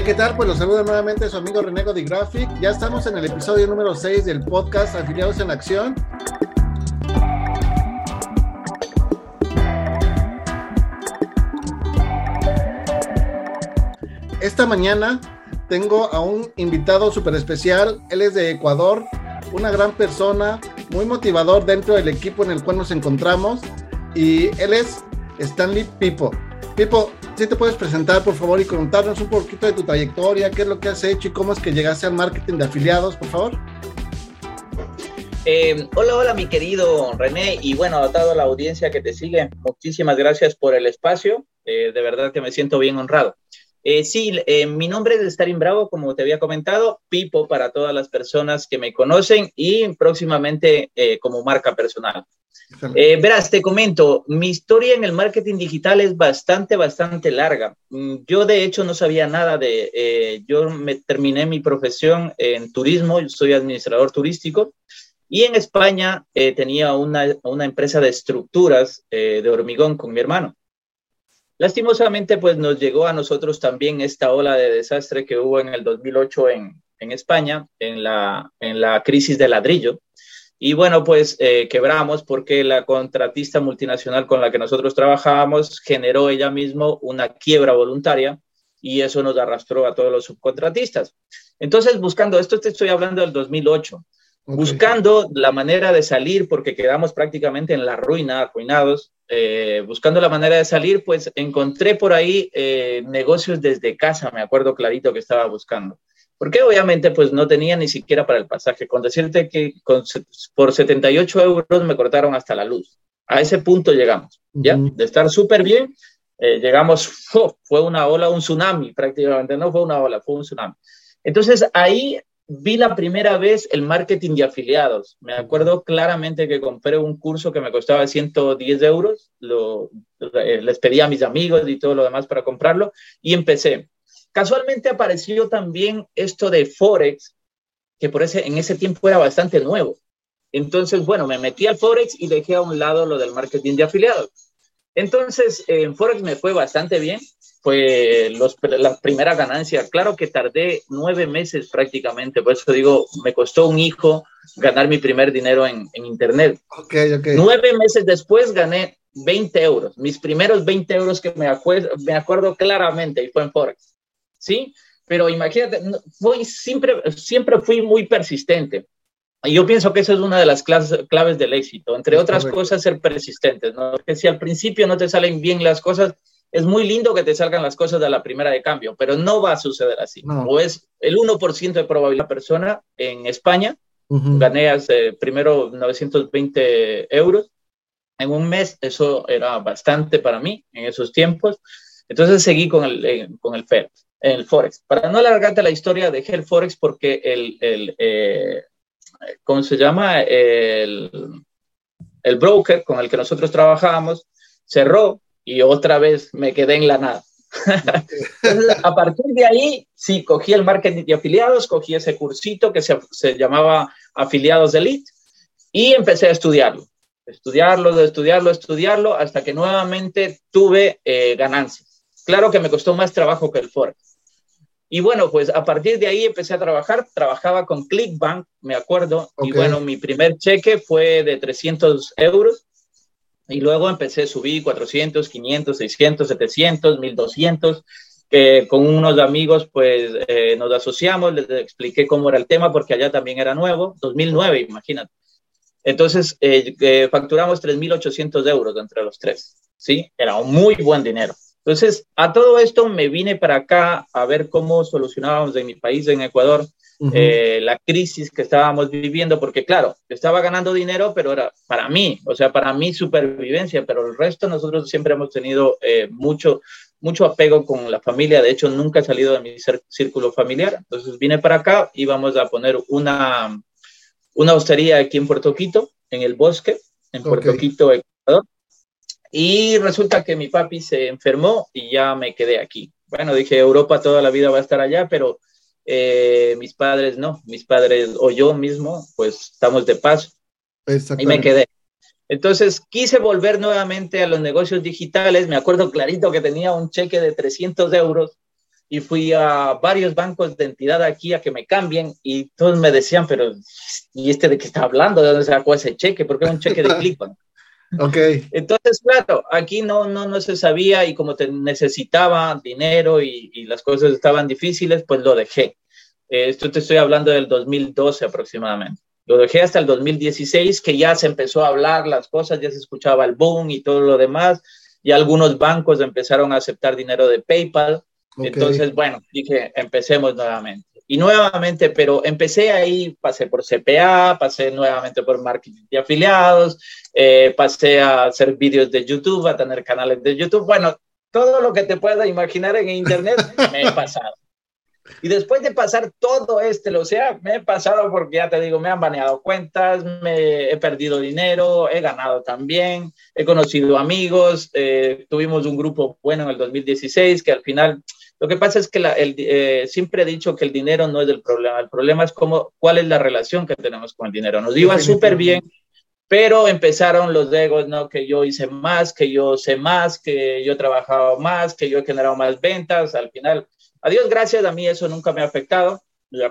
¿Qué tal? Pues los saluda nuevamente su amigo René Graphic. Ya estamos en el episodio número 6 del podcast Afiliados en Acción. Esta mañana tengo a un invitado súper especial. Él es de Ecuador, una gran persona, muy motivador dentro del equipo en el cual nos encontramos. Y él es Stanley Pipo. Pipo, si te puedes presentar, por favor, y contarnos un poquito de tu trayectoria, qué es lo que has hecho y cómo es que llegaste al marketing de afiliados, por favor. Eh, hola, hola, mi querido René, y bueno, a toda la audiencia que te sigue, muchísimas gracias por el espacio. Eh, de verdad que me siento bien honrado. Eh, sí, mi nombre es Starin Bravo, como te había comentado, Pipo para todas las personas que me conocen y próximamente como marca personal. Eh, verás, te comento, mi historia en el marketing digital es bastante, bastante larga. Mm, yo de hecho no sabía nada de, eh, yo me terminé mi profesión en turismo, yo soy administrador turístico y en España eh, tenía una, una, empresa de estructuras de hormigón con mi hermano. Lastimosamente, pues nos llegó a nosotros también esta ola de desastre que hubo en el 2008 en, en España, en la, en la crisis de ladrillo. Y bueno, pues eh, quebramos porque la contratista multinacional con la que nosotros trabajábamos generó ella mismo una quiebra voluntaria y eso nos arrastró a todos los subcontratistas. Entonces, buscando, esto te estoy hablando del 2008, buscando la manera de salir porque quedamos prácticamente en la ruina, arruinados, eh, buscando la manera de salir, pues encontré por ahí eh, negocios desde casa, me acuerdo clarito que estaba buscando. Porque obviamente pues no tenía ni siquiera para el pasaje. Con decirte que por 78 euros me cortaron hasta la luz. A ese punto llegamos, ¿ya? De estar súper bien, eh, llegamos, fue una ola, un tsunami prácticamente, no fue una ola, fue un tsunami. Entonces ahí vi la primera vez el marketing de afiliados. Me acuerdo claramente que compré un curso que me costaba 110 euros, lo, eh, les pedí a mis amigos y todo lo demás para comprarlo y empecé. Casualmente apareció también esto de Forex, que por ese, en ese tiempo era bastante nuevo. Entonces, bueno, me metí al Forex y dejé a un lado lo del marketing de afiliados. Entonces, en Forex me fue bastante bien. Fue los, la primera ganancia. Claro que tardé nueve meses prácticamente. Por eso digo, me costó un hijo ganar mi primer dinero en, en Internet. Okay, okay. Nueve meses después gané 20 euros. Mis primeros 20 euros que me, acuerdo, me acuerdo claramente y fue en Forex. ¿sí? Pero imagínate, fui, siempre, siempre fui muy persistente. Y yo pienso que esa es una de las claves del éxito, entre otras cosas, ser persistentes, ¿no? Porque si al principio no te salen bien las cosas, es muy lindo que te salgan las cosas de la primera de cambio, pero no va a suceder así. O es el 1% de probabilidad persona en España, gané hace, primero 920 euros en un mes, eso era bastante para mí en esos tiempos. Entonces seguí con el, eh, con el FED el Forex. Para no alargarte la historia, dejé el Forex porque el, el eh, ¿cómo se llama? El, el broker con el que nosotros trabajábamos cerró y otra vez me quedé en la nada. a partir de ahí, sí, cogí el marketing de afiliados, cogí ese cursito que se, se llamaba Afiliados de Elite y empecé a estudiarlo, estudiarlo, estudiarlo, estudiarlo, hasta que nuevamente tuve eh, ganancias. Claro que me costó más trabajo que el Forex y bueno, pues a partir de ahí empecé a trabajar, trabajaba con Clickbank, me acuerdo, y bueno, mi primer cheque fue de 300 euros, y luego empecé a subir 400, 500, 600, 700, 1200, que con unos amigos pues eh, nos asociamos, les expliqué cómo era el tema, porque allá también era nuevo, 2009, imagínate. Entonces, eh, eh facturamos 3.800 euros entre los tres, ¿sí? Era un muy buen dinero. Entonces, a todo esto me vine para acá a ver cómo solucionábamos en mi país, en Ecuador, eh, la crisis que estábamos viviendo, porque claro, estaba ganando dinero, pero era para mí, o sea, para mi supervivencia, pero el resto nosotros siempre hemos tenido eh, mucho, mucho apego con la familia, de hecho nunca he salido de mi círculo familiar, entonces vine para acá y vamos a poner una, una hostería aquí en Puerto Quito, en el bosque, en Puerto Quito, Ecuador, y resulta que mi papi se enfermó y ya me quedé aquí. Bueno, dije, Europa toda la vida va a estar allá, pero eh, mis padres no, mis padres o yo mismo, pues estamos de paso. Y me quedé. Entonces quise volver nuevamente a los negocios digitales. Me acuerdo clarito que tenía un cheque de 300 euros y fui a varios bancos de entidad aquí a que me cambien y todos me decían, pero ¿y este de qué está hablando? ¿De dónde sacó ese cheque? Porque es un cheque de Clipon. Ok. Entonces, claro, aquí no, no, no se sabía y como te necesitaba dinero y, y las cosas estaban difíciles, pues lo dejé. Eh, esto te estoy hablando del 2012 aproximadamente. Lo dejé hasta el 2016, que ya se empezó a hablar las cosas, ya se escuchaba el boom y todo lo demás, y algunos bancos empezaron a aceptar dinero de PayPal. Entonces, bueno, dije, empecemos nuevamente. Y nuevamente, pero empecé ahí, pasé por CPA, pasé nuevamente por marketing de afiliados, eh, pasé a hacer vídeos de YouTube, a tener canales de YouTube. Bueno, todo lo que te puedas imaginar en Internet me he pasado. Y después de pasar todo este, o sea, me he pasado porque ya te digo, me han baneado cuentas, me he perdido dinero, he ganado también, he conocido amigos, eh, tuvimos un grupo bueno en el 2016 que al final, lo que pasa es que la, el, eh, siempre he dicho que el dinero no es el problema, el problema es cómo, cuál es la relación que tenemos con el dinero. Nos iba súper bien, pero empezaron los egos, ¿no? Que yo hice más, que yo sé más, que yo he trabajado más, que yo he generado más ventas, al final a Dios gracias, a mí eso nunca me ha afectado.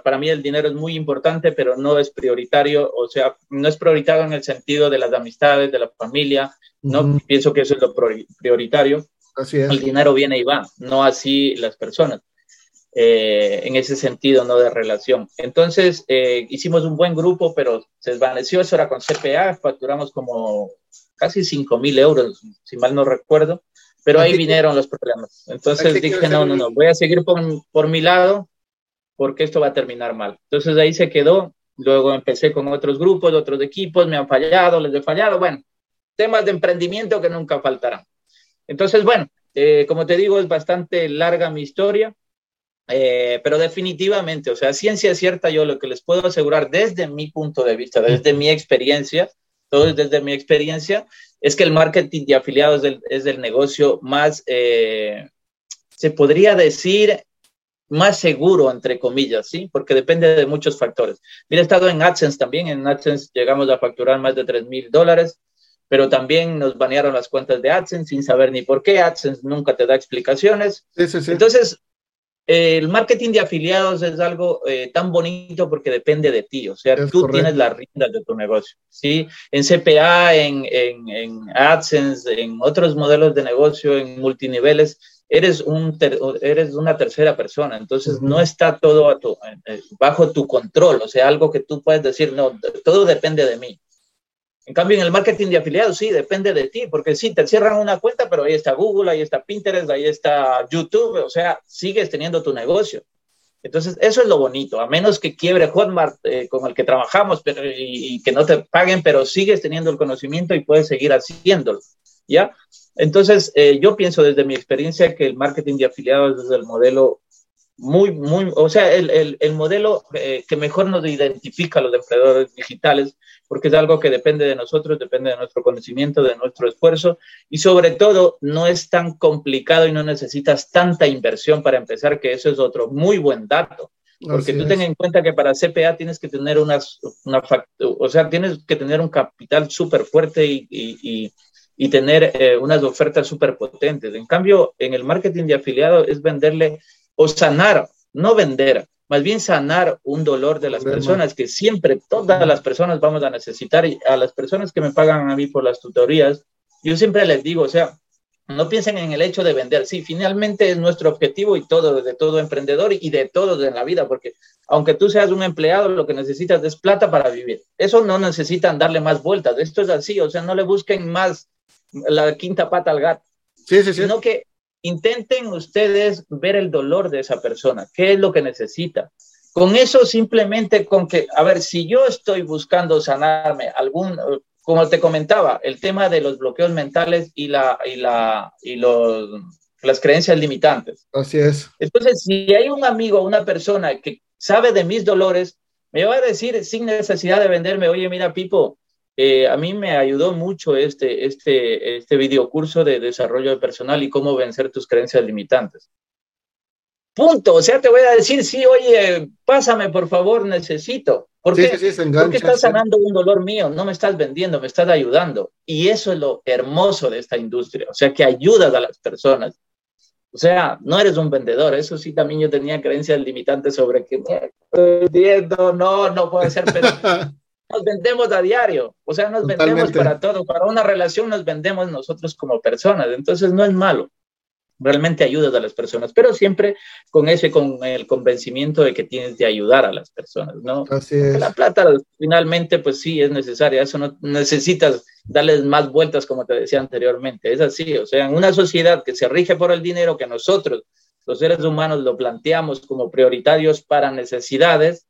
Para mí el dinero es muy importante, pero no es prioritario, o sea, no es prioritario en el sentido de las amistades, de la familia, no pienso que eso es lo prioritario. Así es. El dinero viene y va, no así las personas. Eh, en ese sentido, no de relación. Entonces, eh, hicimos un buen grupo, pero se desvaneció, eso era con CPA, facturamos como casi 5 mil euros, si mal no recuerdo. Pero ahí vinieron los problemas. Entonces dije, no, no, no, voy a seguir por, por mi lado porque esto va a terminar mal. Entonces ahí se quedó. Luego empecé con otros grupos, otros equipos, me han fallado, les he fallado. Bueno, temas de emprendimiento que nunca faltarán. Entonces, bueno, eh, como te digo, es bastante larga mi historia, eh, pero definitivamente, o sea, ciencia cierta, yo lo que les puedo asegurar desde mi punto de vista, desde mi experiencia, todo desde mi experiencia, es que el marketing de afiliados es el, negocio más, eh, se podría decir, más seguro, entre comillas, ¿sí? Porque depende de muchos factores. Mira, he estado en AdSense también, en AdSense llegamos a facturar más de 3 mil dólares, pero también nos banearon las cuentas de AdSense sin saber ni por qué. AdSense nunca te da explicaciones. Sí, sí, sí. Entonces, el marketing de afiliados es algo eh, tan bonito porque depende de ti, o sea, tú tienes la rienda de tu negocio, ¿sí? En CPA, en, en, AdSense, en otros modelos de negocio, en multiniveles, eres, un eres una tercera persona, entonces no está todo eh, bajo tu control, o sea, algo que tú puedes decir, no, todo depende de mí. En cambio, en el marketing de afiliados, sí, depende de ti, porque sí, te cierran una cuenta, pero ahí está Google, ahí está Pinterest, ahí está YouTube, o sea, sigues teniendo tu negocio. Entonces, eso es lo bonito, a menos que quiebre Hotmart eh, con el que trabajamos pero, y, que no te paguen, pero sigues teniendo el conocimiento y puedes seguir haciéndolo, ¿ya? Entonces, eh, yo pienso desde mi experiencia que el marketing de afiliados es el modelo muy, muy, o sea, el, el, el modelo eh, que mejor nos identifica a los emprendedores digitales, porque es algo que depende de nosotros, depende de nuestro conocimiento, de nuestro esfuerzo, y sobre todo no es tan complicado y no necesitas tanta inversión para empezar, que eso es otro muy buen dato. Porque tú ten en cuenta que para CPA tienes que tener unas, una, o sea, tienes que tener un capital súper fuerte y, y, y, tener eh, unas ofertas súper potentes. En cambio, en el marketing de afiliado es venderle o sanar, no vender, más bien sanar un dolor de las personas que siempre todas las personas vamos a necesitar y a las personas que me pagan a mí por las tutorías, yo siempre les digo, o sea, no piensen en el hecho de vender, sí, finalmente es nuestro objetivo y todo, de todo emprendedor y de todo en la vida, porque aunque tú seas un empleado, lo que necesitas es plata para vivir. Eso no necesitan darle más vueltas, esto es así, o sea, no le busquen más la quinta pata al gato, sí, sí, sí. sino que intenten ustedes ver el dolor de esa persona, qué es lo que necesita. Con eso simplemente con que, a ver, si yo estoy buscando sanarme algún, como te comentaba, el tema de los bloqueos mentales y la, y la, y los, las creencias limitantes. Así es. Entonces, si hay un amigo, una persona que sabe de mis dolores, me va a decir sin necesidad de venderme, oye, mira, Pipo, eh, a mí me ayudó mucho este, este, este videocurso de desarrollo de personal y cómo vencer tus creencias limitantes. Punto. O sea, te voy a decir, sí, oye, pásame, por favor, necesito. ¿Por qué? Porque estás sanando un dolor mío, no me estás vendiendo, me estás ayudando. Y eso es lo hermoso de esta industria. O sea, que ayudas a las personas. O sea, no eres un vendedor. Eso sí, también yo tenía creencias limitantes sobre que vendiendo, no, no puede ser, pero nos vendemos a diario. O sea, nos vendemos para todo. Para una relación nos vendemos nosotros como personas. Entonces, no es malo realmente ayudas a las personas, pero siempre con ese, con el convencimiento de que tienes de ayudar a las personas, ¿no? Así es. La plata finalmente, pues sí, es necesaria, eso no necesitas darles más vueltas, como te decía anteriormente, es así, o sea, en una sociedad que se rige por el dinero, que nosotros, los seres humanos, lo planteamos como prioritarios para necesidades,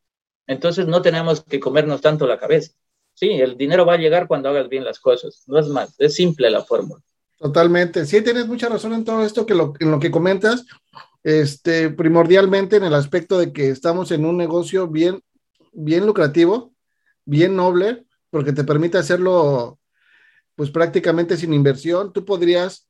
entonces no tenemos que comernos tanto la cabeza. Sí, el dinero va a llegar cuando hagas bien las cosas, no es más, es simple la fórmula. Totalmente. Sí, tienes mucha razón en todo esto que en lo que comentas, este, primordialmente en el aspecto de que estamos en un negocio bien, bien lucrativo, bien noble, porque te permite hacerlo, pues prácticamente sin inversión. Tú podrías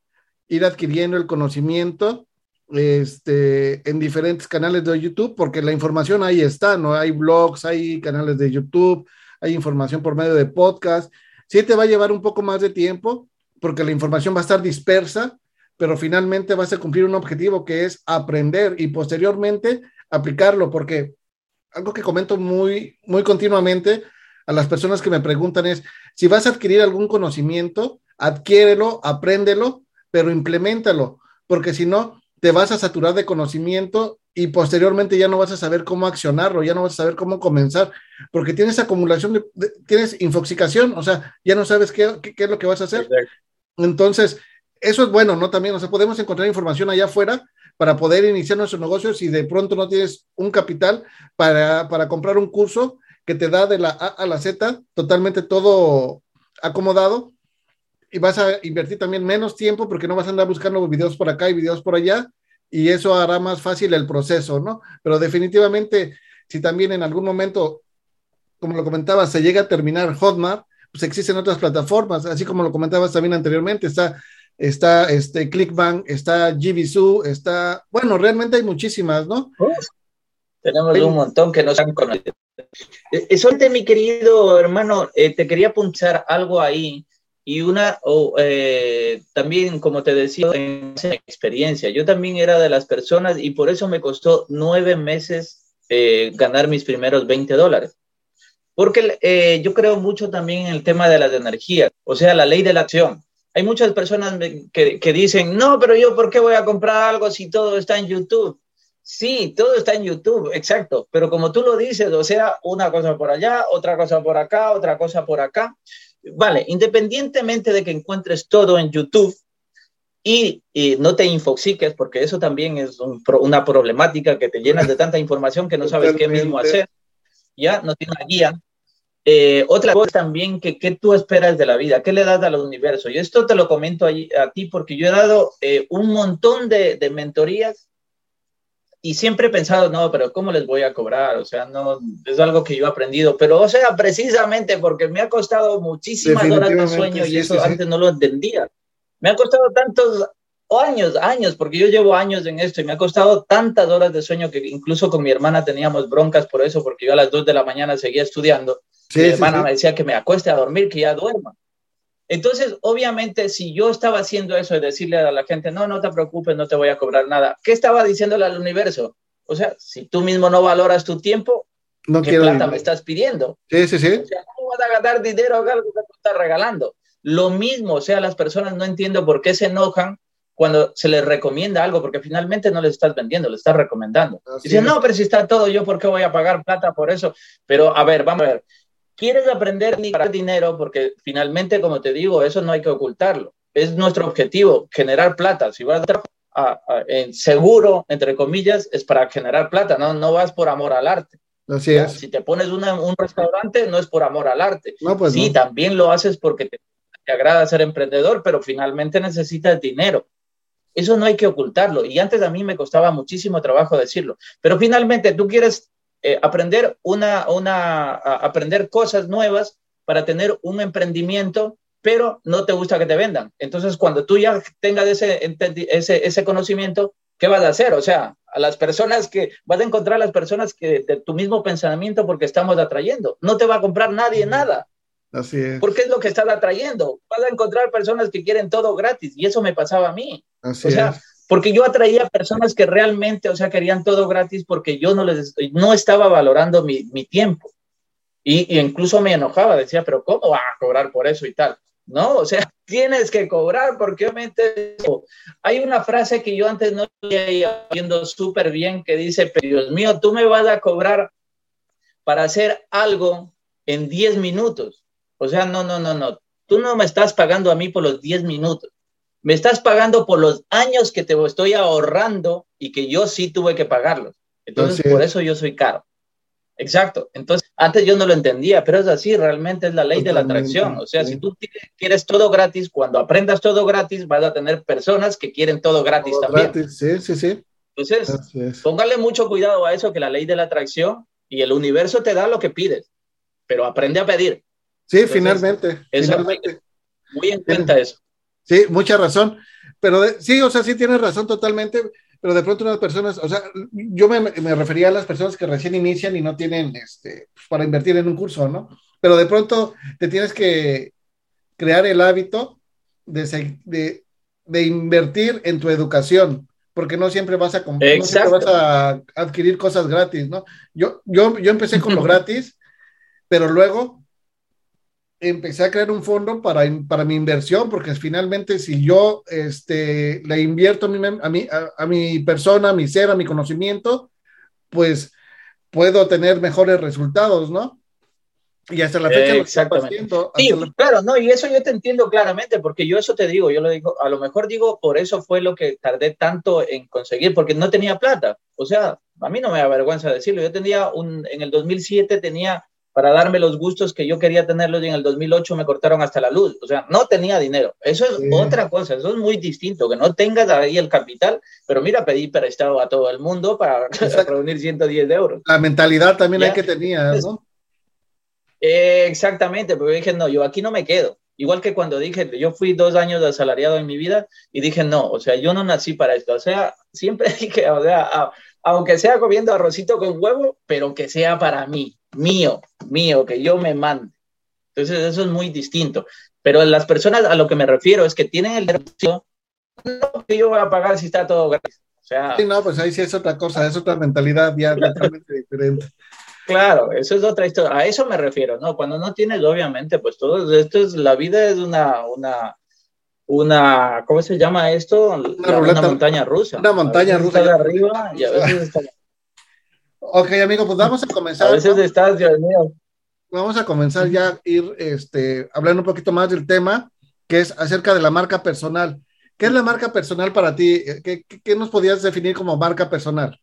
ir adquiriendo el conocimiento este, en diferentes canales de YouTube, porque la información ahí está, ¿no? Hay blogs, hay canales de YouTube, hay información por medio de podcast. Sí te va a llevar un poco más de tiempo, porque la información va a estar dispersa, pero finalmente vas a cumplir un objetivo que es aprender y posteriormente aplicarlo, porque algo que comento muy, muy continuamente a las personas que me preguntan es, si vas a adquirir algún conocimiento, adquiérelo, apréndelo, pero implementalo, porque si no, te vas a saturar de conocimiento y posteriormente ya no vas a saber cómo accionarlo, ya no vas a saber cómo comenzar, porque tienes acumulación, de, tienes infoxicación, o sea, ya no sabes qué, qué, qué, es lo que vas a hacer. Entonces, eso es bueno, ¿no? También, o sea, podemos encontrar información allá afuera para poder iniciar nuestro negocio si de pronto no tienes un capital para, para comprar un curso que te da de la A a la Z, totalmente todo acomodado, y vas a invertir también menos tiempo porque no vas a andar buscando videos por acá y videos por allá, y eso hará más fácil el proceso, ¿no? Pero definitivamente, si también en algún momento, como lo comentaba, se llega a terminar Hotmart, pues existen otras plataformas, así como lo comentabas también anteriormente, está, está este Clickbank, está GBSU, está, bueno, realmente hay muchísimas, ¿no? tenemos un montón que no se han conocido. Eh, Solte, mi querido hermano, eh, te quería punchar algo ahí y una, eh, también, como te decía, en experiencia, yo también era de las personas y por eso me costó nueve meses ganar mis primeros 20 dólares. Porque eh, yo creo mucho también en el tema de las energías, o sea, la ley de la acción. Hay muchas personas que, que dicen, no, pero yo, ¿por qué voy a comprar algo si todo está en YouTube? Sí, todo está en YouTube, exacto, pero como tú lo dices, o sea, una cosa por allá, otra cosa por acá, otra cosa por acá. Vale, independientemente de que encuentres todo en YouTube y, y no te infoxiques, porque eso también es un, una problemática que te llenas de tanta información que no sabes qué mismo hacer ya no tiene una guía. Eh, otra cosa también, que, ¿qué tú esperas de la vida? ¿Qué le das al universo? Y esto te lo comento a, ti porque yo he dado eh, un montón de, de, mentorías y siempre he pensado, no, pero ¿cómo les voy a cobrar? O sea, no, es algo que yo he aprendido, pero o sea, precisamente porque me ha costado muchísimas horas de sueño y eso antes no lo entendía. Me ha costado tantos años, años, porque yo llevo años en esto y me ha costado tantas horas de sueño que incluso con mi hermana teníamos broncas por eso, porque yo a las 2 de la mañana seguía estudiando. mi hermana me decía que me acueste a dormir, que ya duerma. Entonces, obviamente, si yo estaba haciendo eso y decirle a la gente, no, no te preocupes, no te voy a cobrar nada, ¿qué estaba diciéndole al universo? O sea, si tú mismo no valoras tu tiempo, no ¿qué plata me estás pidiendo? Sí, sí, sí. O sea, ¿cómo vas a ganar dinero a algo que te estás regalando? Lo mismo, o sea, las personas no entiendo por qué se enojan cuando se les recomienda algo, porque finalmente no les estás vendiendo, le estás recomendando. Dicen, no, pero si está todo, yo por qué voy a pagar plata por eso. Pero a ver, vamos a ver. ¿Quieres aprender ni para dinero? Porque finalmente, como te digo, eso no hay que ocultarlo. Es nuestro objetivo, generar plata. Si vas a, a, en seguro, entre comillas, es para generar plata, no, no vas por amor al arte. Así es. Si te pones una, un restaurante, no es por amor al arte. No, pues sí, no. también lo haces porque te, te agrada ser emprendedor, pero finalmente necesitas dinero. Eso no hay que ocultarlo. Y antes a mí me costaba muchísimo trabajo decirlo. Pero finalmente tú quieres eh, aprender, una, una, aprender cosas nuevas para tener un emprendimiento, pero no te gusta que te vendan. Entonces, cuando tú ya tengas ese, ese, ese conocimiento, ¿qué vas a hacer? O sea, a las personas que vas a encontrar a las personas que de tu mismo pensamiento porque estamos atrayendo. No te va a comprar nadie nada. Así es. Porque es lo que estás atrayendo. Vas a encontrar personas que quieren todo gratis y eso me pasaba a mí. Así o sea, porque yo atraía personas que realmente, o sea, querían todo gratis porque yo no les no estaba valorando mi, mi tiempo. Y, y, incluso me enojaba, decía, pero ¿cómo va a cobrar por eso y tal? No, o sea, tienes que cobrar porque obviamente hay una frase que yo antes no iba viendo súper bien que dice, pero Dios mío, tú me vas a cobrar para hacer algo en 10 minutos. O sea, no, no, no, no. Tú no me estás pagando a mí por los 10 minutos. Me estás pagando por los años que te estoy ahorrando y que yo sí tuve que pagarlos. Entonces, por eso yo soy caro. Exacto. Entonces, antes yo no lo entendía, pero es así, realmente es la ley de la atracción. O sea, si tú quieres todo gratis, cuando aprendas todo gratis, vas a tener personas que quieren todo gratis también. Sí, sí, sí. Entonces, póngale mucho cuidado a eso, que la ley de la atracción y el universo te da lo que pides, pero aprende a pedir. Sí, finalmente. finalmente. Muy, en cuenta eso. Sí, mucha razón. Pero sí, o sea, sí tienes razón totalmente pero de pronto unas personas, o sea, yo me, me, refería a las personas que recién inician y no tienen, este, pues, para invertir en un curso, ¿no? Pero de pronto te tienes que crear el hábito de, de, de invertir en tu educación, porque no siempre vas a, no siempre vas a adquirir cosas gratis, ¿no? Yo, yo, yo empecé con lo gratis, pero luego empecé a crear un fondo para, para mi inversión, porque finalmente si yo este, le invierto a mi, a, mi, a, mi persona, a mi ser, a mi conocimiento, pues puedo tener mejores resultados, ¿no? Y hasta la fecha lo estoy haciendo. Sí, claro, no, y eso yo te entiendo claramente, porque yo eso te digo, yo lo digo, a lo mejor digo, por eso fue lo que tardé tanto en conseguir, porque no tenía plata. O sea, a mí no me da vergüenza decirlo. Yo tenía un, en el 2007 tenía para darme los gustos que yo quería tenerlos y en el 2008 me cortaron hasta la luz. O sea, no tenía dinero. Eso es otra cosa, eso es muy distinto, que no tengas ahí el capital, pero mira, pedí prestado a todo el mundo para reunir 110 euros. La mentalidad también hay que tener, ¿no? Eh, exactamente, porque dije, no, yo aquí no me quedo. Igual que cuando dije, yo fui dos años de asalariado en mi vida y dije, no, o sea, yo no nací para esto. O sea, siempre dije, o sea, aunque sea comiendo arrocito con huevo, pero que sea para mí mío, mío, que yo me mande. Entonces eso es muy distinto. Pero las personas a lo que me refiero es que tienen el derecho, no que yo voy a pagar si está todo gratis. O sea, sí, no, pues ahí sí es otra cosa, es otra mentalidad ya totalmente diferente. Claro, eso es otra historia. A eso me refiero, ¿no? Cuando no tienes, obviamente, pues todo esto es, la vida es una, una, una, ¿cómo se llama esto? Una, montaña rusa. Una montaña rusa. de arriba y a veces está Ok, amigo, pues vamos a comenzar. A veces estás, Dios mío. Vamos a comenzar ya a ir este, hablando un poquito más del tema, que es acerca de la marca personal. ¿Qué es la marca personal para ti? ¿Qué, qué nos podías definir como marca personal?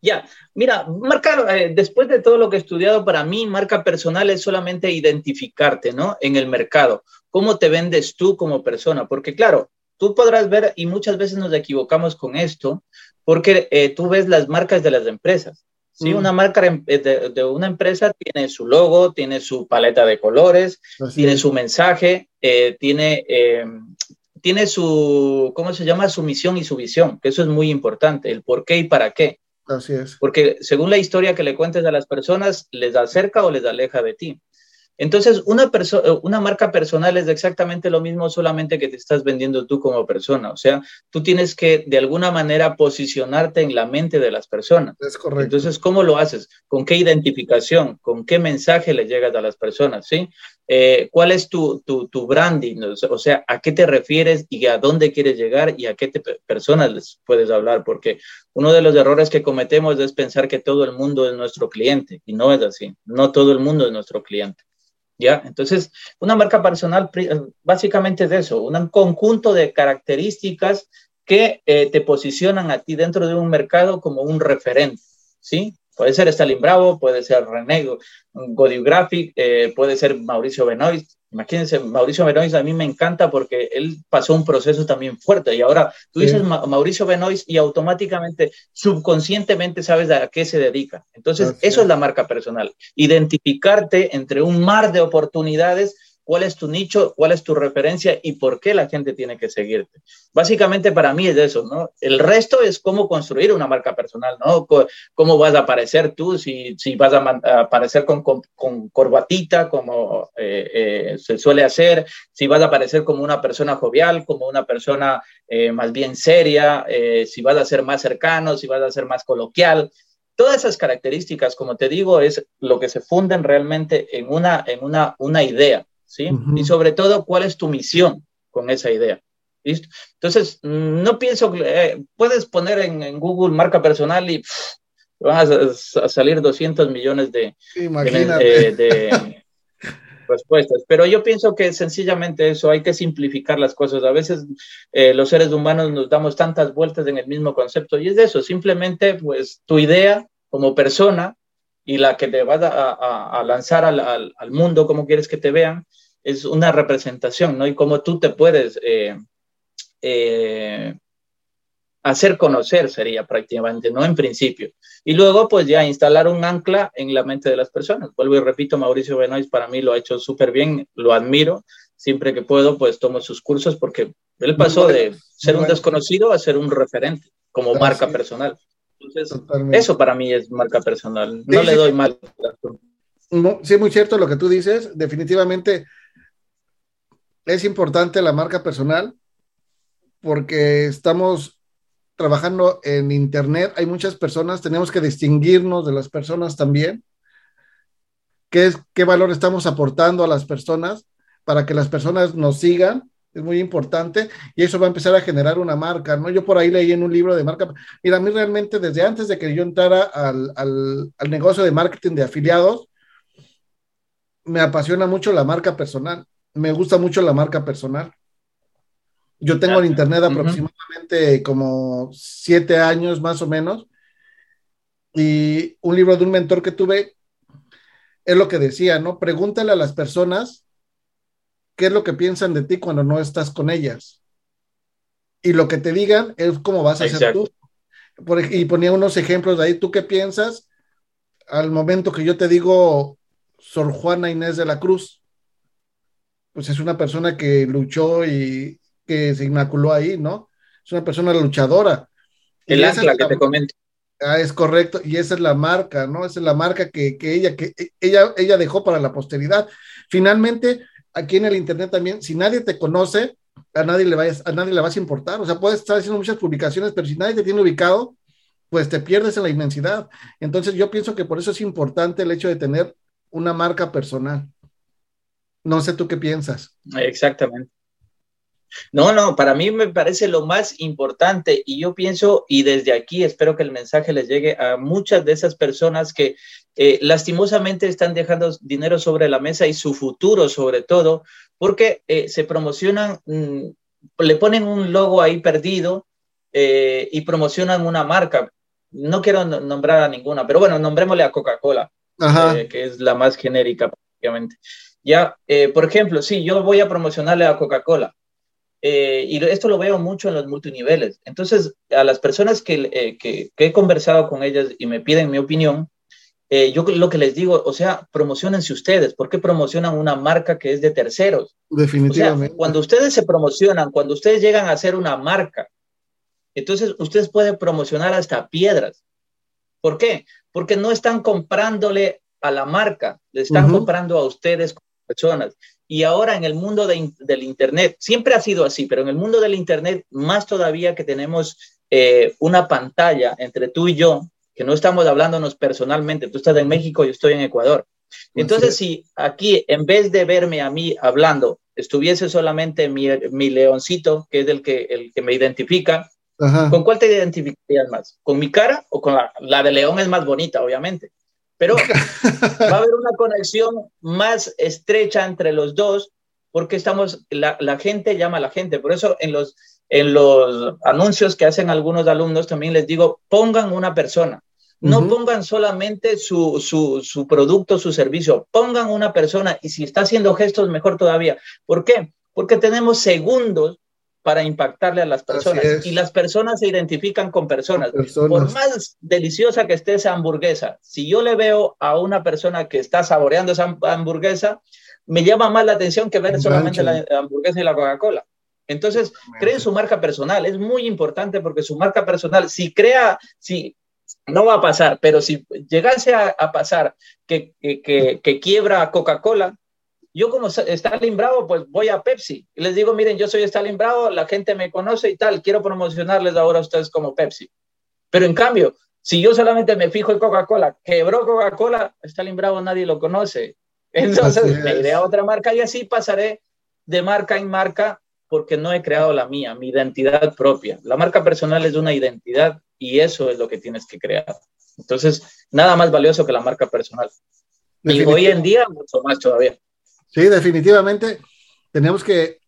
Ya, mira, marca, eh, después de todo lo que he estudiado, para mí marca personal es solamente identificarte, ¿no? En el mercado. ¿Cómo te vendes tú como persona? Porque claro, tú podrás ver, y muchas veces nos equivocamos con esto, porque eh, tú ves las marcas de las empresas. ¿sí? Mm. Una marca eh, de, una empresa tiene su logo, tiene su paleta de colores, tiene su mensaje, eh, tiene, tiene su, ¿cómo se llama? Su misión y su visión, que eso es muy importante, el por qué y para qué. Así es. Porque según la historia que le cuentes a las personas, les acerca o les aleja de ti. Entonces, una, una marca personal es exactamente lo mismo, solamente que te estás vendiendo tú como persona. O sea, tú tienes que de alguna manera posicionarte en la mente de las personas. Es correcto. Entonces, ¿cómo lo haces? ¿Con qué identificación? ¿Con qué mensaje le llegas a las personas? ¿Sí? Eh, ¿Cuál es tu, tu, tu, branding? O sea, ¿a qué te refieres y a dónde quieres llegar y a qué personas les puedes hablar? Porque uno de los errores que cometemos es pensar que todo el mundo es nuestro cliente y no es así. No todo el mundo es nuestro cliente. ¿Ya? Entonces, una marca personal básicamente es eso, un conjunto de características que eh, te posicionan a ti dentro de un mercado como un referente, ¿sí? Puede ser Stalin Bravo, puede ser René Godiographic, eh, puede ser Mauricio Benoist. Imagínense, Mauricio Benoist a mí me encanta porque él pasó un proceso también fuerte. Y ahora tú dices Mauricio Benoist y automáticamente, subconscientemente sabes a qué se dedica. Entonces, eso es. la marca personal, identificarte entre un mar de oportunidades cuál es tu nicho, cuál es tu referencia y por qué la gente tiene que seguirte. Básicamente para mí es eso, ¿no? El resto es cómo construir una marca personal, ¿no? cómo vas a aparecer tú, si, si vas a, aparecer con, con, corbatita, como eh, eh, se suele hacer, si vas a aparecer como una persona jovial, como una persona eh, más bien seria, si vas a ser más cercano, si vas a ser más coloquial. Todas esas características, como te digo, es lo que se funden realmente en una, en una, una idea. ¿Sí? Y sobre todo, ¿cuál es tu misión con esa idea? ¿Listo? Entonces, no pienso que eh, puedes poner en, Google marca personal y vas a, salir 200 millones de, de, respuestas. Pero yo pienso que sencillamente eso, hay que simplificar las cosas. A veces eh, los seres humanos nos damos tantas vueltas en el mismo concepto y es de eso, simplemente pues tu idea como persona y la que te vas a, lanzar al, al, mundo, como quieres que te vean, es una representación, ¿no? Y cómo tú te puedes eh, eh, hacer conocer sería prácticamente, ¿no? En principio. Y luego, pues ya instalar un ancla en la mente de las personas. Vuelvo y repito, Mauricio Benoist para mí lo ha hecho súper bien, lo admiro. Siempre que puedo, pues tomo sus cursos porque él pasó de ser un desconocido a ser un referente como marca personal. Entonces, eso para mí es marca personal. No le doy mal. No, sí, muy cierto lo que tú dices. Definitivamente es importante la marca personal porque estamos trabajando en Internet. Hay muchas personas, tenemos que distinguirnos de las personas también. ¿Qué, es, qué valor estamos aportando a las personas para que las personas nos sigan? Es muy importante y eso va a empezar a generar una marca, ¿no? Yo por ahí leí en un libro de marca. Mira, a mí realmente desde antes de que yo entrara al, al, al negocio de marketing de afiliados, me apasiona mucho la marca personal me gusta mucho la marca personal. Yo tengo en internet aproximadamente como siete años más o menos. Y un libro de un mentor que tuve es lo que decía, ¿no? Pregúntale a las personas qué es lo que piensan de ti cuando no estás con ellas. Y lo que te digan es cómo vas a ser tú. y ponía unos ejemplos de ahí. ¿Tú qué piensas al momento que yo te digo Sor Juana Inés de la Cruz? Pues es una persona que luchó y que se inmaculó ahí, ¿no? Es una persona luchadora. El ancla que te comento. Ah, es correcto, y esa es la marca, ¿no? Esa es la marca que, ella, que ella, ella dejó para la posteridad. Finalmente, aquí en el Internet también, si nadie te conoce, a nadie le, vayas, a nadie le vas a importar. O sea, puedes estar haciendo muchas publicaciones, pero si nadie te tiene ubicado, pues te pierdes en la inmensidad. Entonces, yo pienso que por eso es importante el hecho de tener una marca personal. No sé tú qué piensas. Exactamente. No, no, para mí me parece lo más importante y yo pienso, y desde aquí espero que el mensaje les llegue a muchas de esas personas que eh, lastimosamente están dejando dinero sobre la mesa y su futuro sobre todo, porque eh, se promocionan, mm, le ponen un logo ahí perdido eh, y promocionan una marca. No quiero nombrar a ninguna, pero bueno, nombrémosle a Coca-Cola, que es la más genérica prácticamente. Ya, eh, por ejemplo, sí, yo voy a promocionarle a Coca-Cola. Eh, y esto lo veo mucho en los multiniveles. Entonces, a las personas que, eh, que, he conversado con ellas y me piden mi opinión, yo lo que les digo, o sea, promocionense ustedes. ¿Por qué promocionan una marca que es de terceros? Definitivamente. cuando ustedes se promocionan, cuando ustedes llegan a ser una marca, entonces ustedes pueden promocionar hasta piedras. ¿Por qué? Porque no están comprándole a la marca, le están comprando a ustedes personas. Y ahora en el mundo del Internet, siempre ha sido así, pero en el mundo del Internet, más todavía que tenemos eh, una pantalla entre tú y yo, que no estamos hablándonos personalmente, tú estás en México, yo estoy en Ecuador. Entonces, si aquí, en vez de verme a mí hablando, estuviese solamente mi, mi leoncito, que es el que, el que me identifica, ¿con cuál te identificarías más? ¿Con mi cara o con la, la de león es más bonita, obviamente? Pero va a haber una conexión más estrecha entre los dos porque estamos, la, la, gente llama a la gente. Por eso en los, en los anuncios que hacen algunos alumnos también les digo, pongan una persona. No pongan solamente su, su, su, producto, su servicio, pongan una persona y si está haciendo gestos, mejor todavía. ¿Por qué? Porque tenemos segundos para impactarle a las personas. Y las personas se identifican con personas. Por más deliciosa que esté esa hamburguesa, si yo le veo a una persona que está saboreando esa hamburguesa, me llama más la atención que ver solamente la hamburguesa y la Coca-Cola. Entonces, creen su marca personal. Es muy importante porque su marca personal, si crea, si no va a pasar, pero si llegase a, pasar que, que, que quiebra Coca-Cola, yo como Stalin Bravo, pues voy a Pepsi y les digo, miren, yo soy Stalin Bravo, la gente me conoce y tal, quiero promocionarles ahora a ustedes como Pepsi. Pero en cambio, si yo solamente me fijo en Coca-Cola, quebró Coca-Cola, Stalin Bravo nadie lo conoce. Entonces me iré a otra marca y así pasaré de marca en marca porque no he creado la mía, mi identidad propia. La marca personal es una identidad y eso es lo que tienes que crear. Entonces, nada más valioso que la marca personal. Y hoy en día, mucho más todavía. Sí, definitivamente tenemos que,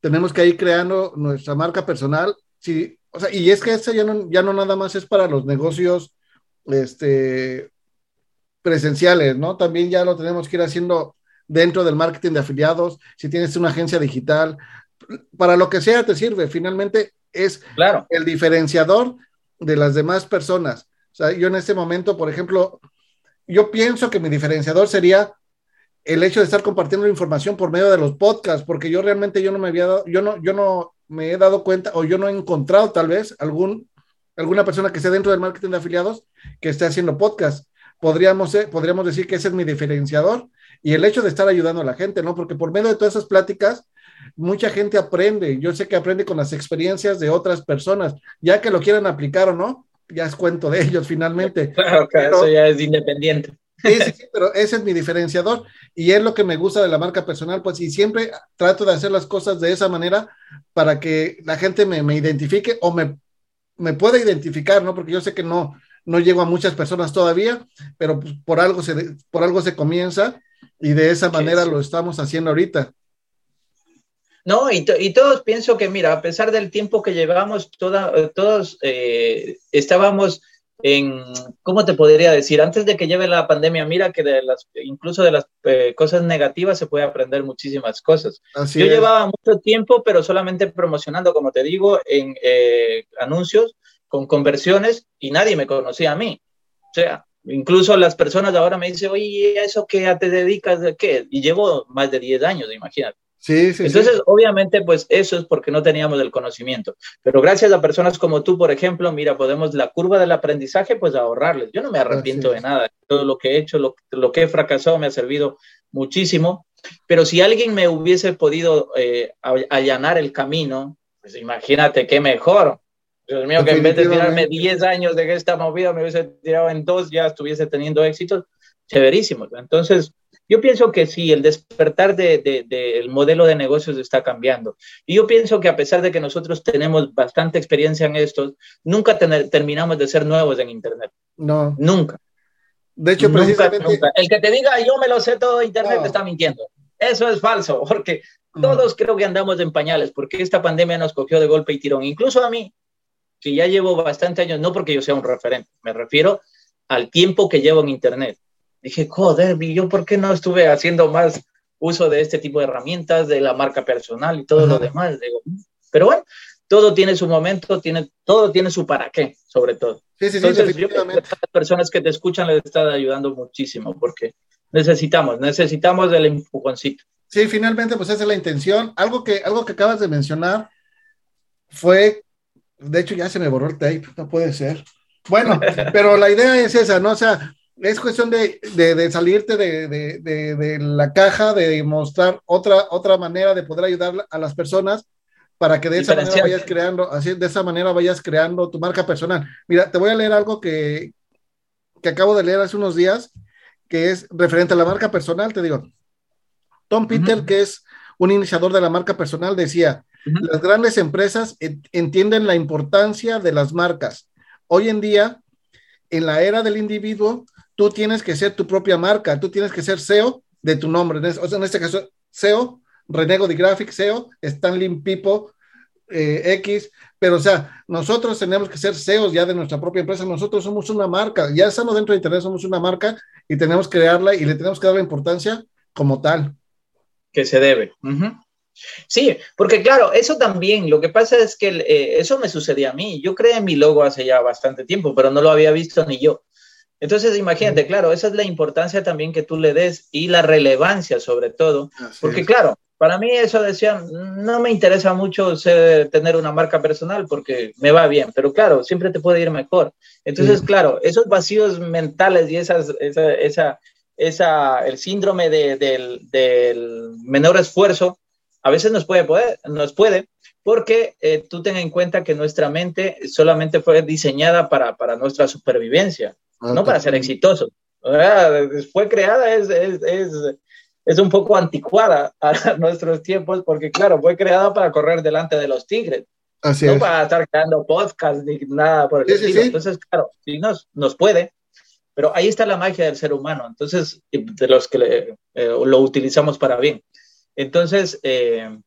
tenemos que ir creando nuestra marca personal. Sí, o sea, y es que eso ya no, ya no nada más es para los negocios este, presenciales, ¿no? También ya lo tenemos que ir haciendo dentro del marketing de afiliados, si tienes una agencia digital, para lo que sea te sirve, finalmente es claro. el diferenciador de las demás personas. O sea, yo en este momento, por ejemplo, yo pienso que mi diferenciador sería el hecho de estar compartiendo la información por medio de los podcasts, porque yo realmente yo no me había dado, yo no, yo no me he dado cuenta o yo no he encontrado tal vez algún, alguna persona que esté dentro del marketing de afiliados que esté haciendo podcast. Podríamos, podríamos decir que ese es mi diferenciador y el hecho de estar ayudando a la gente, ¿no? Porque por medio de todas esas pláticas, mucha gente aprende. Yo sé que aprende con las experiencias de otras personas, ya que lo quieran aplicar o no, ya es cuento de ellos finalmente. Claro, claro, eso ya es independiente. Sí, sí, pero ese es mi diferenciador y es lo que me gusta de la marca personal, pues y siempre trato de hacer las cosas de esa manera para que la gente me, me identifique o me, me pueda identificar, ¿no? Porque yo sé que no, no llego a muchas personas todavía, pero pues, por, algo se, por algo se comienza y de esa manera lo estamos haciendo ahorita. No, y, y, todos pienso que, mira, a pesar del tiempo que llevamos, toda, todos eh, estábamos en, ¿cómo te podría decir? Antes de que lleve la pandemia, mira que de las, incluso de las eh, cosas negativas se puede aprender muchísimas cosas. Yo llevaba mucho tiempo, pero solamente promocionando, como te digo, en eh, anuncios con conversiones y nadie me conocía a mí. O sea, incluso las personas ahora me dicen, oye, ¿eso qué te dedicas de qué? Y llevo más de 10 años, imagínate. Sí, sí, Entonces, obviamente, pues eso es porque no teníamos el conocimiento. Pero gracias a personas como tú, por ejemplo, mira, podemos la curva del aprendizaje, pues ahorrarles. Yo no me arrepiento de nada. Todo lo que he hecho, lo, lo, que he fracasado me ha servido muchísimo. Pero si alguien me hubiese podido eh, allanar el camino, pues imagínate qué mejor. Dios mío, que en vez de tirarme 10 años de esta movida, me hubiese tirado en dos, ya estuviese teniendo éxitos. Chéverísimo. Entonces, yo pienso que sí, el despertar del de, modelo de negocios está cambiando. Y yo pienso que a pesar de que nosotros tenemos bastante experiencia en esto, nunca terminamos de ser nuevos en Internet. No. Nunca. De hecho, precisamente... El que te diga yo me lo sé todo de Internet está mintiendo. Eso es falso, porque todos creo que andamos en pañales, porque esta pandemia nos cogió de golpe y tirón. Incluso a mí, que ya llevo bastante años, no porque yo sea un referente, me refiero al tiempo que llevo en Internet dije, joder, ¿y yo por qué no estuve haciendo más uso de este tipo de herramientas, de la marca personal y todo lo demás? Digo, pero bueno, todo tiene su momento, tiene, todo tiene su para qué, sobre todo. Sí, sí, sí, Entonces, yo creo que las personas que te escuchan les está ayudando muchísimo porque necesitamos, necesitamos del empujoncito. Sí, finalmente, pues esa es la intención. Algo que, algo que acabas de mencionar fue, de hecho ya se me borró el tape, no puede ser. Bueno, pero la idea es esa, ¿no? O sea, es cuestión de, salirte de, la caja, de mostrar otra, otra manera de poder ayudar a las personas para que de esa manera vayas creando, así de esa manera vayas creando tu marca personal. Mira, te voy a leer algo que, acabo de leer hace unos días, que es referente a la marca personal, te digo. Tom Peter, que es un iniciador de la marca personal, decía, las grandes empresas entienden la importancia de las marcas. Hoy en día, en la era del individuo, tú tienes que ser tu propia marca, tú tienes que ser SEO de tu nombre. O sea, en este caso, SEO, Renego de Graphic, SEO, Stanley Pipo, eh, X, pero o sea, nosotros tenemos que ser CEOs ya de nuestra propia empresa, nosotros somos una marca, ya estamos dentro de Internet, somos una marca y tenemos que crearla y le tenemos que dar la importancia como tal. Que se debe. Sí, porque claro, eso también, lo que pasa es que eh, eso me sucedía a mí. Yo creé mi logo hace ya bastante tiempo, pero no lo había visto ni yo. Entonces, imagínate, claro, esa es la importancia también que tú le des y la relevancia sobre todo, porque claro, para mí eso decía, no me interesa mucho tener una marca personal porque me va bien, pero claro, siempre te puede ir mejor. Entonces, claro, esos vacíos mentales y esas, esa, esa, esa, el síndrome de, del, del, menor esfuerzo, a veces nos puede, poder, nos puede porque eh, tú ten en cuenta que nuestra mente solamente fue diseñada para, para nuestra supervivencia no para ser exitoso. Fue creada, es, es, es, es, un poco anticuada a nuestros tiempos, porque claro, fue creada para correr delante de los tigres. Así no para estar creando podcast ni nada por el estilo. Entonces, claro, sí nos, nos puede, pero ahí está la magia del ser humano, entonces, de los que eh, lo utilizamos para bien. Entonces, eh,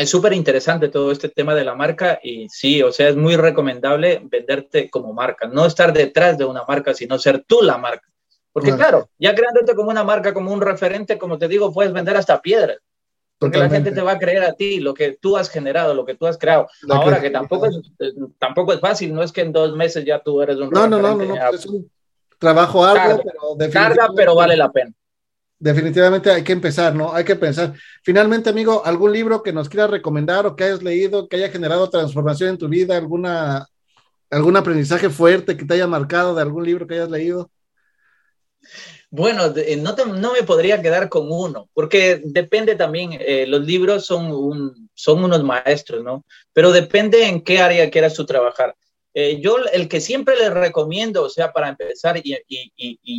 es súper interesante todo este tema de la marca y sí, o sea, es muy recomendable venderte como marca, no estar detrás de una marca, sino ser tú la marca. Porque claro, ya creándote como una marca, como un referente, como te digo, puedes vender hasta piedras. Porque la gente te va a creer a ti, lo que tú has generado, lo que tú has creado. Ahora que, tampoco, es, eh, tampoco es fácil, no es que en dos meses ya tú eres un... No, no, no, no, no, es un trabajo algo, pero Carga, pero vale la pena definitivamente hay que empezar, ¿no? Hay que pensar. Finalmente, amigo, ¿algún libro que nos quieras recomendar o que hayas leído, que haya generado transformación en tu vida, alguna, algún aprendizaje fuerte que te haya marcado de algún libro que hayas leído? Bueno, no, no me podría quedar con uno, porque depende también, eh, los libros son, un, son unos maestros, ¿no? Pero depende en qué área quieras tú trabajar. Eh, yo el que siempre les recomiendo, o sea, para empezar y, y,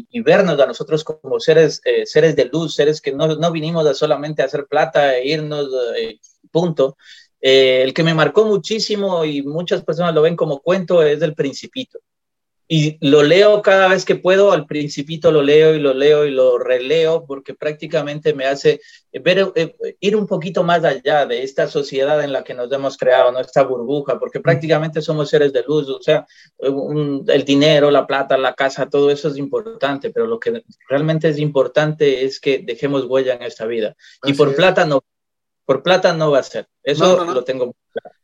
y, vernos a nosotros como seres, eh, seres de luz, seres que no, no vinimos solamente a hacer plata e irnos, eh, punto. el que me marcó muchísimo y muchas personas lo ven como cuento es del principito y lo leo cada vez que puedo, al principito lo leo y lo leo y lo releo porque prácticamente me hace ver, eh, ir un poquito más allá de esta sociedad en la que nos hemos creado, nuestra burbuja, porque prácticamente somos seres de luz, o sea, el dinero, la plata, la casa, todo eso es importante, pero lo que realmente es importante es que dejemos huella en esta vida. y por plata no, por plata no va a ser, eso lo tengo claro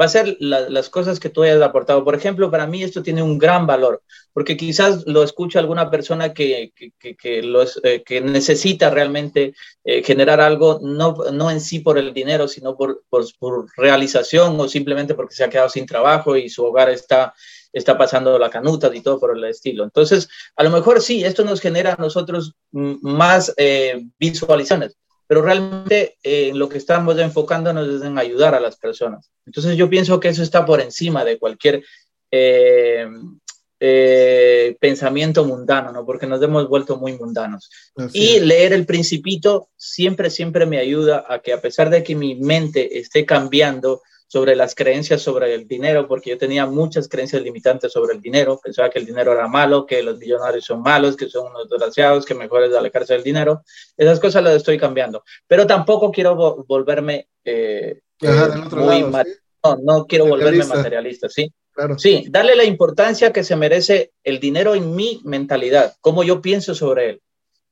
va a ser las cosas que tú hayas aportado. Por ejemplo, para mí esto tiene un gran valor, porque quizás lo escucha alguna persona que, que, que, los, eh, que necesita realmente eh, generar algo, no, no en sí por el dinero, sino por, por, por, realización o simplemente porque se ha quedado sin trabajo y su hogar está, está pasando la canuta y todo por el estilo. Entonces, a lo mejor sí, esto nos genera a nosotros más eh, visualizaciones pero realmente eh, lo que estamos enfocándonos es en ayudar a las personas. Entonces yo pienso que eso está por encima de cualquier eh, eh, pensamiento mundano, ¿no? Porque nos hemos vuelto muy mundanos. y leer el principito siempre, siempre me ayuda a que a pesar de que mi mente esté cambiando, sobre las creencias sobre el dinero, porque yo tenía muchas creencias limitantes sobre el dinero. Pensaba que el dinero era malo, que los millonarios son malos, que son unos desgraciados, que mejor es alejarse del dinero. Esas cosas las estoy cambiando. Pero tampoco quiero volverme eh, muy no, no quiero volverme materialista, ¿sí? Claro. Sí, darle la importancia que se merece el dinero en mi mentalidad, cómo yo pienso sobre él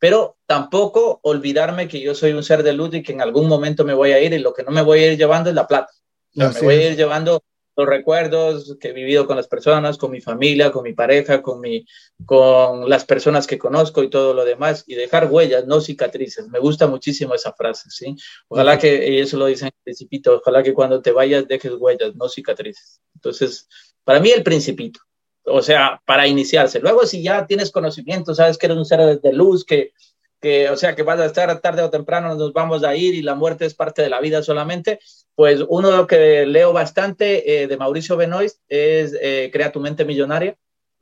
pero tampoco olvidarme que yo soy un ser de luz y que en algún momento me voy a ir y lo que no me voy a ir llevando es la plata me voy a ir llevando los recuerdos que he vivido con las personas, con mi familia, con mi pareja, con, mi, con las personas que conozco y todo lo demás, y dejar huellas, no cicatrices. Me gusta muchísimo esa frase, ¿sí? Ojalá que, y eso lo dicen el principito, ojalá que cuando te vayas dejes huellas, no cicatrices. Entonces, para mí el principito, o sea, para iniciarse. Luego, si ya tienes conocimiento, sabes que eres un ser de luz, que que, o sea, que vas a estar tarde o temprano, nos vamos a ir y la muerte es parte de la vida solamente, pues uno de lo que leo bastante eh, de Mauricio Benoist es eh, Crea tu mente millonaria,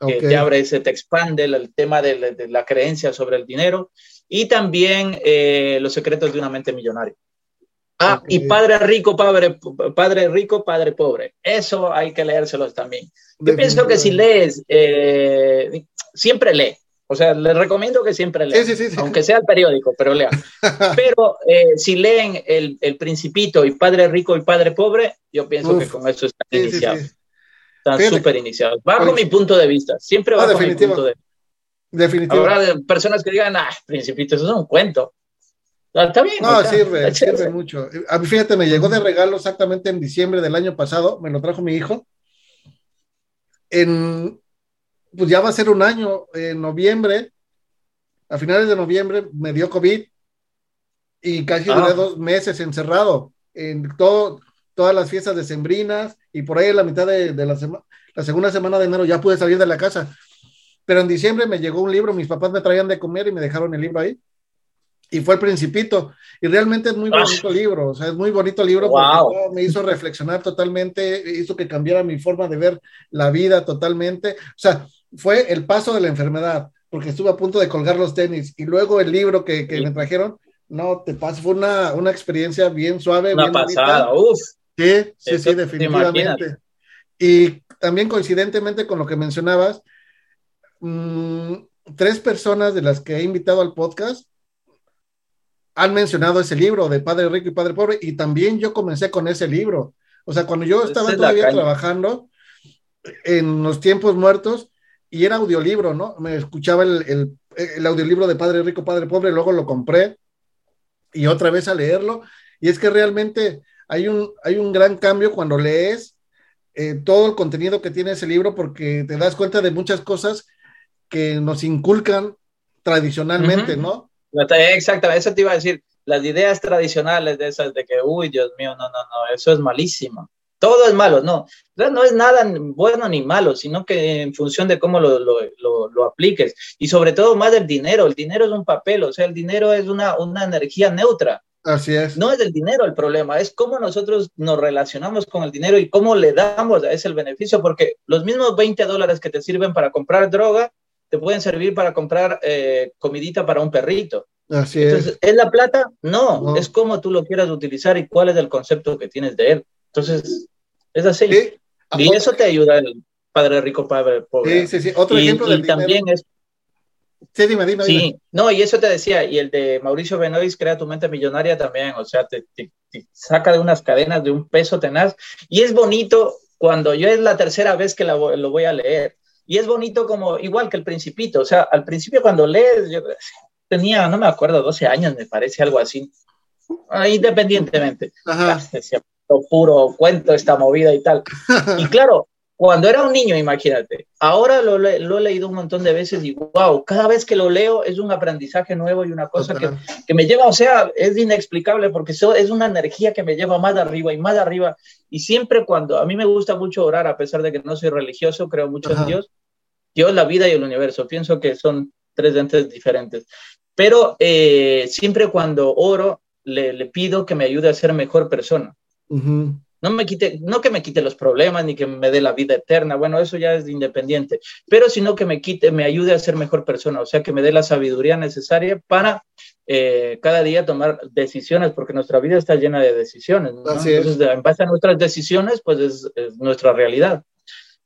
que te abre, se te expande el, tema de, la creencia sobre el dinero y también eh, Los secretos de una mente millonaria. Ah, y Padre Rico, padre, padre Rico, Padre Pobre. Eso hay que leérselos también. Yo pienso que si lees, siempre lee, O sea, les recomiendo que siempre lean, aunque sea el periódico, pero lean. pero eh, si leen el, el, Principito y Padre Rico y Padre Pobre, yo pienso que con eso están iniciados. Están súper iniciados. Bajo mi punto de vista, siempre ah, bajo mi punto de vista. Definitivo. Habrá personas que digan, ah, Principito, eso es un cuento. Está bien. No, sirve, sirve mucho. A mí, fíjate, me llegó de regalo exactamente en diciembre del año pasado, me lo trajo mi hijo. En, pues ya va a ser un año, en noviembre, a finales de noviembre me dio COVID y casi duré ah. dos meses encerrado en todo, todas las fiestas decembrinas y por ahí en la mitad de, la, semana, la segunda semana de enero ya pude salir de la casa. Pero en diciembre me llegó un libro, mis papás me traían de comer y me dejaron el libro ahí y fue el Principito. Y realmente es muy ah. bonito libro, o sea, es muy bonito libro porque me hizo reflexionar totalmente, hizo que cambiara mi forma de ver la vida totalmente. O sea, fue el paso de la enfermedad, porque estuve a punto de colgar los tenis y luego el libro que, que me trajeron, no, te pasa, fue una, una experiencia bien suave. Una pasada, uff. Sí, sí, sí, definitivamente. Y también coincidentemente con lo que mencionabas, mmm, tres personas de las que he invitado al podcast han mencionado ese libro de Padre Rico y Padre Pobre y también yo comencé con ese libro. O sea, cuando yo estaba todavía trabajando en los tiempos muertos y era audiolibro, ¿no? Me escuchaba el, audiolibro de Padre Rico, Padre Pobre, luego lo compré y otra vez a leerlo. Y es que realmente hay un, hay un gran cambio cuando lees eh, todo el contenido que tiene ese libro porque te das cuenta de muchas cosas que nos inculcan tradicionalmente, ¿no? Exactamente, eso te iba a decir. Las ideas tradicionales de esas de que, uy, Dios mío, no, no, no, eso es malísimo. Todo es malo, no. No es nada bueno ni malo, sino que en función de cómo lo, lo, lo, apliques. Y sobre todo más del dinero. El dinero es un papel, o sea, el dinero es una, una energía neutra. Así es. No es el dinero el problema, es cómo nosotros nos relacionamos con el dinero y cómo le damos a ese el beneficio, porque los mismos 20 dólares que te sirven para comprar droga, te pueden servir para comprar eh, comidita para un perrito. Así Entonces, es. la plata? No, es como tú lo quieras utilizar y cuál es el concepto que tienes de él. Entonces, es así. Y eso te ayuda el padre rico, padre pobre. Sí, sí, sí. Otro ejemplo y también es. Sí, dime, dime. Sí, no, y eso te decía, y el de Mauricio Benoist, Crea tu mente millonaria también, o sea, te, te saca de unas cadenas de un peso tenaz. Y es bonito cuando yo es la tercera vez que lo voy a leer y es bonito como, igual que el principito, o sea, al principio cuando lees, yo tenía, no me acuerdo, 12 años, me parece algo así, ah, independientemente. Ajá. Decía, puro cuento esta movida y tal. Y claro, cuando era un niño, imagínate, ahora lo, lo, he leído un montón de veces y wow, cada vez que lo leo es un aprendizaje nuevo y una cosa que, que, me lleva, o sea, es inexplicable porque eso es una energía que me lleva más arriba y más arriba. Y siempre cuando, a mí me gusta mucho orar, a pesar de que no soy religioso, creo mucho en Dios, Dios, la vida y el universo, pienso que son tres entes diferentes. Pero eh, siempre cuando oro, le, le, pido que me ayude a ser mejor persona. Uh no me quite, no que me quite los problemas ni que me dé la vida eterna, bueno, eso ya es independiente, pero sino que me quite, me ayude a ser mejor persona, o sea, que me dé la sabiduría necesaria para eh, cada día tomar decisiones, porque nuestra vida está llena de decisiones. Entonces, en base a nuestras decisiones, pues es, nuestra realidad.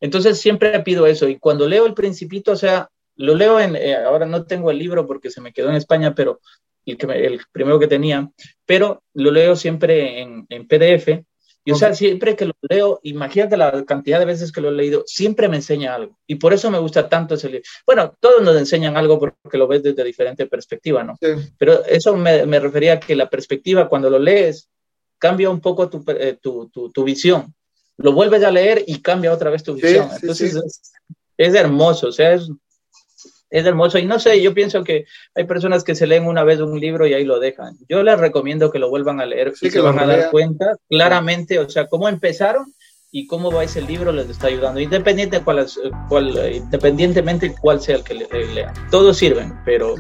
Entonces, siempre pido eso. Y cuando leo El Principito, o sea, lo leo en, eh, ahora no tengo el libro porque se me quedó en España, pero el, que el primero que tenía, pero lo leo siempre en, en PDF y o sea, siempre que lo leo, imagínate la cantidad de veces que lo he leído, siempre me enseña algo. Y por eso me gusta tanto ese libro. Bueno, todos nos enseñan algo porque lo ves desde diferente perspectiva, ¿no? Pero eso me, me, refería a que la perspectiva, cuando lo lees, cambia un poco tu, eh, tu, tu, tu, visión. Lo vuelves a leer y cambia otra vez tu visión. Entonces, es, es, hermoso. O sea, es, es hermoso. Y no sé, yo pienso que hay personas que se leen una vez un libro y ahí lo dejan. Yo les recomiendo que lo vuelvan a leer y se van a dar cuenta claramente, o sea, cómo empezaron y cómo va ese libro les está ayudando, independiente cuál, cuál, independientemente cuál sea el que lea. Todos sirven, pero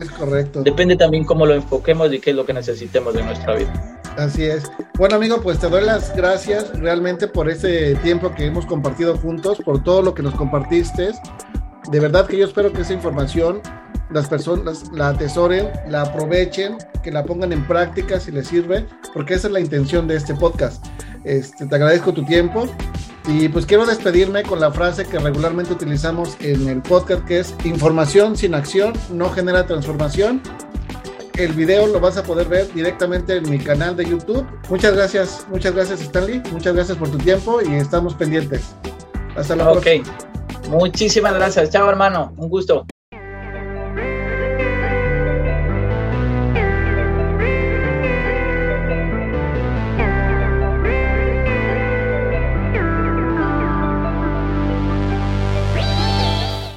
depende también cómo lo enfoquemos y qué es lo que necesitemos de nuestra vida. Así es. Bueno, amigo, pues te doy las gracias realmente por ese tiempo que hemos compartido juntos, por todo lo que nos compartiste de verdad que yo espero que esa información las personas la atesoren, la aprovechen, que la pongan en práctica si les sirve, porque esa es la intención de este podcast. Este, te agradezco tu tiempo Y pues quiero despedirme con la frase que regularmente utilizamos en el podcast, que es información sin acción no genera transformación. El video lo vas a poder ver directamente en mi canal de YouTube. Muchas gracias, muchas gracias Stanley, muchas gracias por tu tiempo y estamos pendientes. Hasta la próxima. Muchísimas gracias. Chao hermano, un gusto.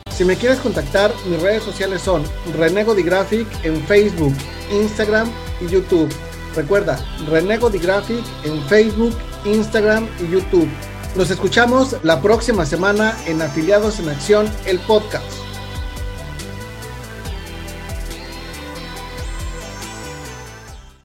Si me quieres contactar, mis redes sociales son Renego Graphic en Facebook, Instagram y YouTube. Recuerda, Renego Graphic en Facebook, Instagram y YouTube. Nos escuchamos la próxima semana en Afiliados en Acción, el podcast.